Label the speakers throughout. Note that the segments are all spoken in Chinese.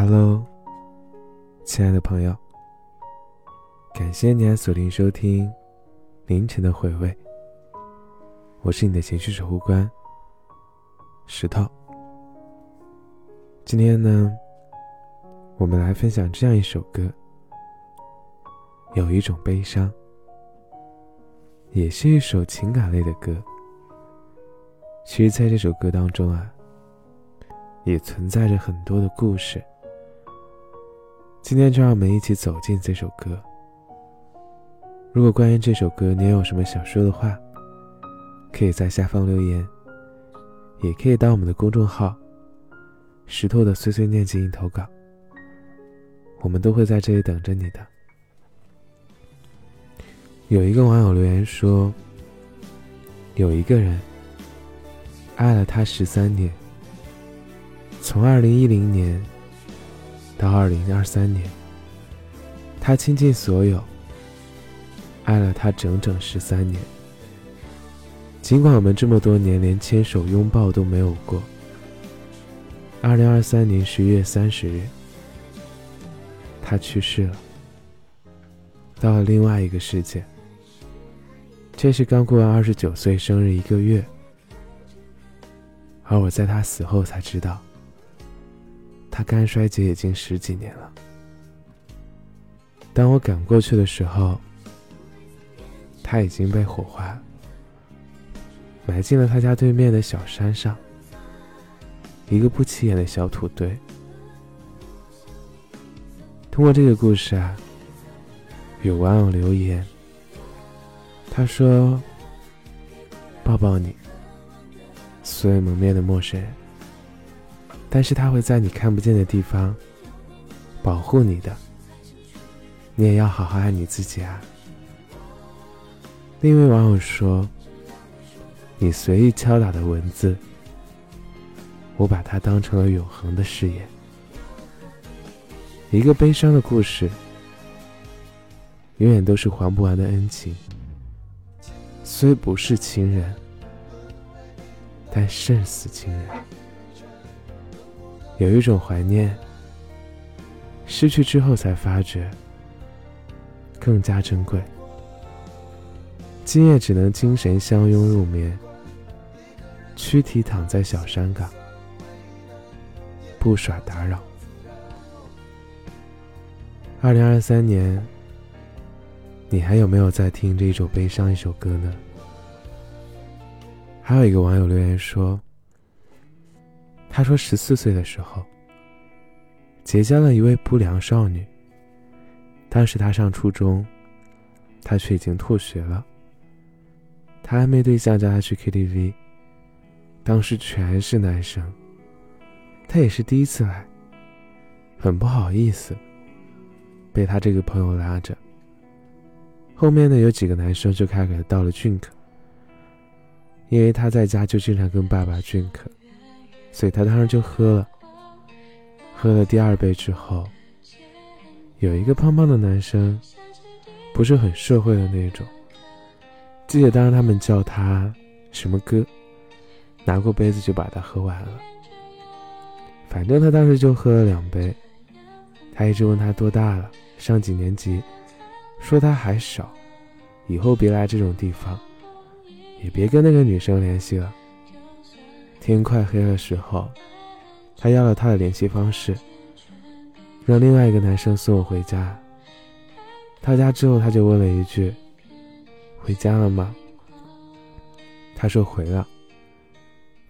Speaker 1: Hello，亲爱的朋友，感谢你来锁定收听凌晨的回味。我是你的情绪守护官石头。今天呢，我们来分享这样一首歌，有一种悲伤，也是一首情感类的歌。其实，在这首歌当中啊，也存在着很多的故事。今天就让我们一起走进这首歌。如果关于这首歌你有什么想说的话，可以在下方留言，也可以到我们的公众号“石头的碎碎念”进行投稿，我们都会在这里等着你的。有一个网友留言说：“有一个人爱了他十三年，从二零一零年。”到二零二三年，他倾尽所有，爱了他整整十三年。尽管我们这么多年连牵手拥抱都没有过。二零二三年十一月三十日，他去世了，到了另外一个世界。这是刚过完二十九岁生日一个月，而我在他死后才知道。他肝衰竭已经十几年了。当我赶过去的时候，他已经被火化，埋进了他家对面的小山上，一个不起眼的小土堆。通过这个故事啊，有网友留言，他说：“抱抱你，素未谋面的陌生人。”但是他会在你看不见的地方保护你的，你也要好好爱你自己啊。另一位网友说：“你随意敲打的文字，我把它当成了永恒的誓言。一个悲伤的故事，永远都是还不完的恩情。虽不是亲人，但胜似亲人。”有一种怀念，失去之后才发觉更加珍贵。今夜只能精神相拥入眠，躯体躺在小山岗，不耍打扰。二零二三年，你还有没有在听这一首悲伤一首歌呢？还有一个网友留言说。他说：“十四岁的时候，结交了一位不良少女。当时他上初中，他却已经辍学了。他暧昧对象叫他去 KTV，当时全是男生。他也是第一次来，很不好意思，被他这个朋友拉着。后面呢，有几个男生就开始给他倒了 drink，因为他在家就经常跟爸爸 drink。”所以他当时就喝了，喝了第二杯之后，有一个胖胖的男生，不是很社会的那种。记得当时他们叫他什么哥，拿过杯子就把他喝完了。反正他当时就喝了两杯，他一直问他多大了，上几年级，说他还少，以后别来这种地方，也别跟那个女生联系了。天快黑的时候，他要了他的联系方式，让另外一个男生送我回家。到家之后，他就问了一句：“回家了吗？”他说回了。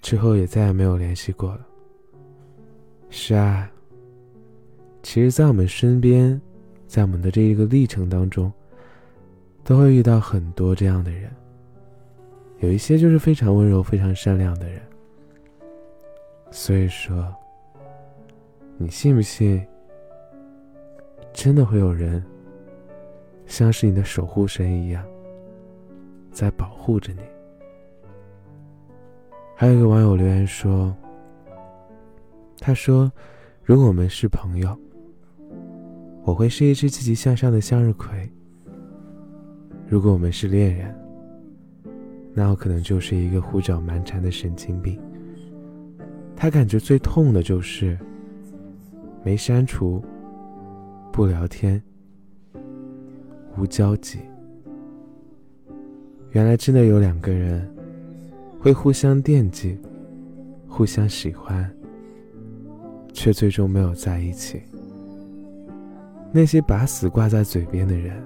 Speaker 1: 之后也再也没有联系过了。是啊，其实，在我们身边，在我们的这一个历程当中，都会遇到很多这样的人。有一些就是非常温柔、非常善良的人。所以说，你信不信？真的会有人像是你的守护神一样，在保护着你。还有一个网友留言说：“他说，如果我们是朋友，我会是一只积极向上的向日葵；如果我们是恋人，那我可能就是一个胡搅蛮缠的神经病。”他感觉最痛的就是，没删除，不聊天，无交集。原来真的有两个人会互相惦记，互相喜欢，却最终没有在一起。那些把死挂在嘴边的人，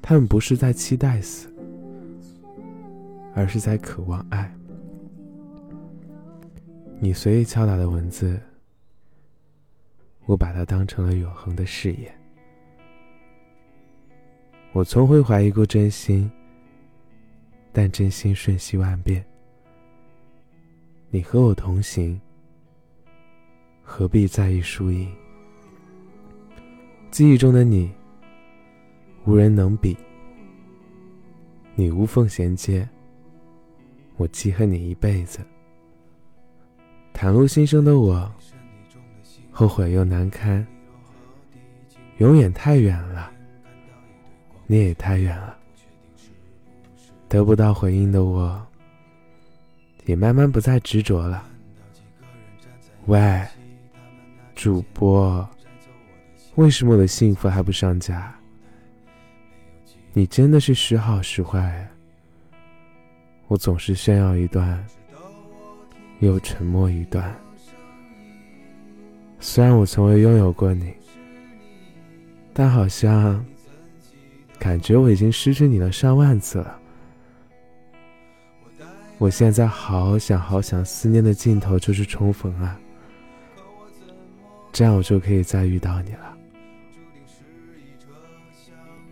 Speaker 1: 他们不是在期待死，而是在渴望爱。你随意敲打的文字，我把它当成了永恒的誓言。我从未怀疑过真心，但真心瞬息万变。你和我同行，何必在意输赢？记忆中的你，无人能比。你无缝衔接，我记恨你一辈子。袒露心声的我，后悔又难堪。永远太远了，你也太远了。得不到回应的我，也慢慢不再执着了。喂，主播，为什么我的幸福还不上架？你真的是时好时坏，我总是炫耀一段。又沉默一段。虽然我从未拥有过你，但好像感觉我已经失去你了上万次了。我现在好想好想，思念的尽头就是重逢啊！这样我就可以再遇到你了。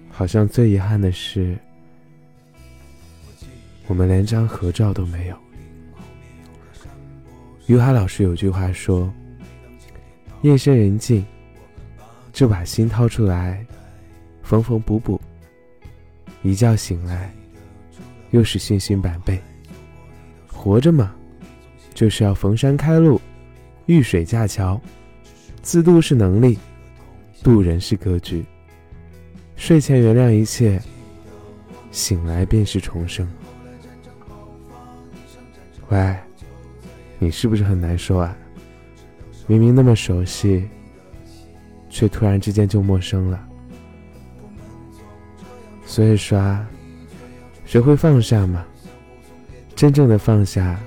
Speaker 1: 好像最遗憾的是，我们连张合照都没有。于海老师有句话说：“夜深人静，就把心掏出来，缝缝补补。一觉醒来，又是信心百倍。活着嘛，就是要逢山开路，遇水架桥。自渡是能力，渡人是格局。睡前原谅一切，醒来便是重生。”喂。你是不是很难受啊？明明那么熟悉，却突然之间就陌生了。所以说，学会放下嘛。真正的放下，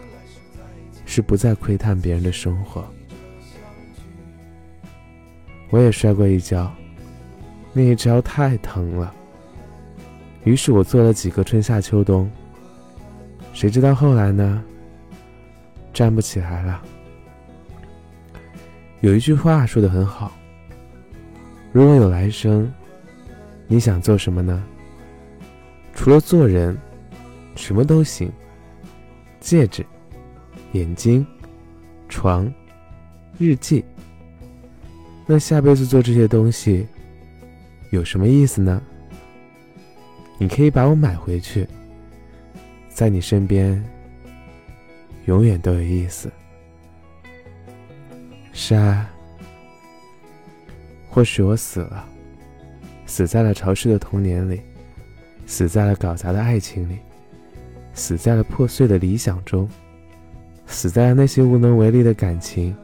Speaker 1: 是不再窥探别人的生活。我也摔过一跤，那一跤太疼了。于是我做了几个春夏秋冬。谁知道后来呢？站不起来了。有一句话说的很好：“如果有来生，你想做什么呢？除了做人，什么都行。戒指、眼睛、床、日记。那下辈子做这些东西有什么意思呢？你可以把我买回去，在你身边。”永远都有意思。是啊，或许我死了，死在了潮湿的童年里，死在了搞砸的爱情里，死在了破碎的理想中，死在了那些无能为力的感情，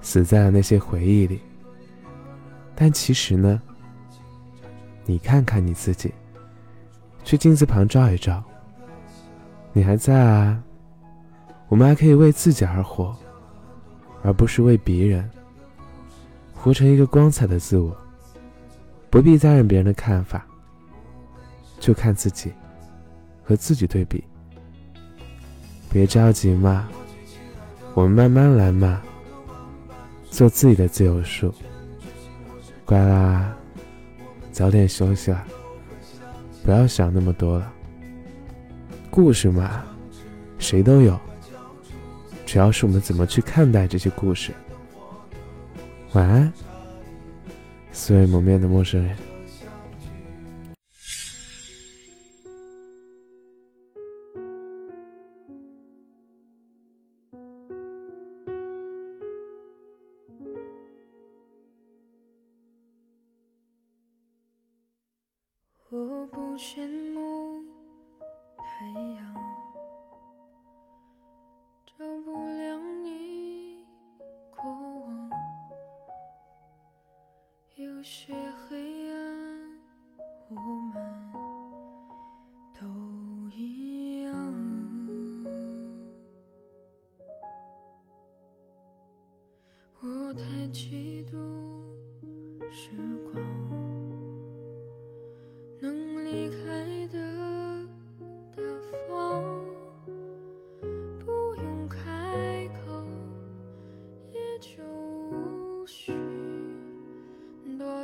Speaker 1: 死在了那些回忆里。但其实呢，你看看你自己，去镜子旁照一照，你还在啊。我们还可以为自己而活，而不是为别人。活成一个光彩的自我，不必在意别人的看法，就看自己，和自己对比。别着急嘛，我们慢慢来嘛。做自己的自由树。乖啦，早点休息啦，不要想那么多了。故事嘛，谁都有。主要是我们怎么去看待这些故事。晚安，素未谋面的陌生人。我不羡
Speaker 2: 有些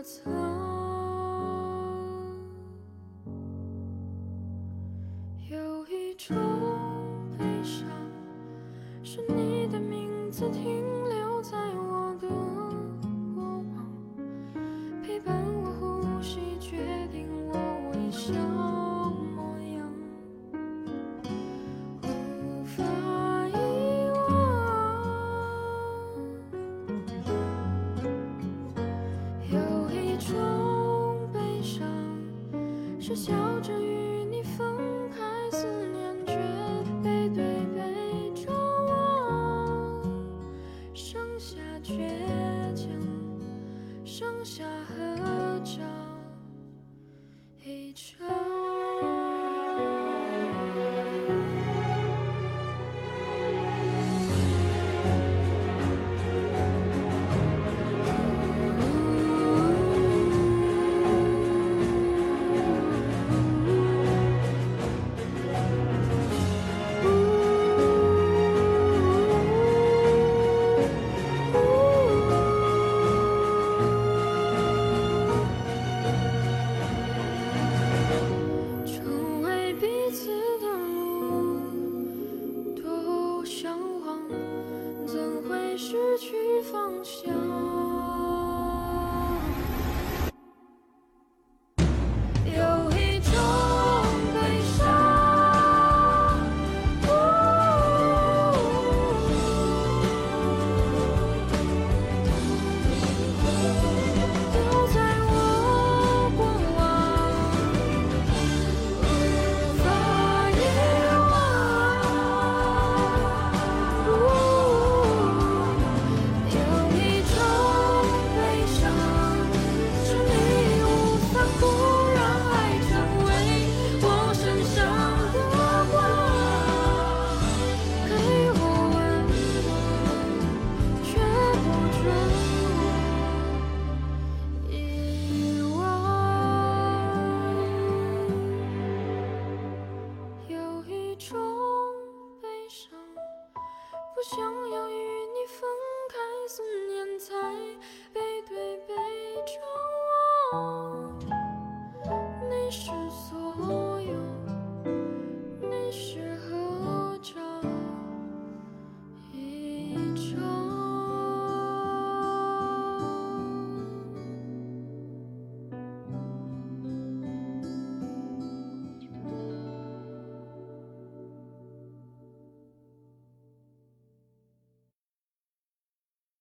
Speaker 2: what's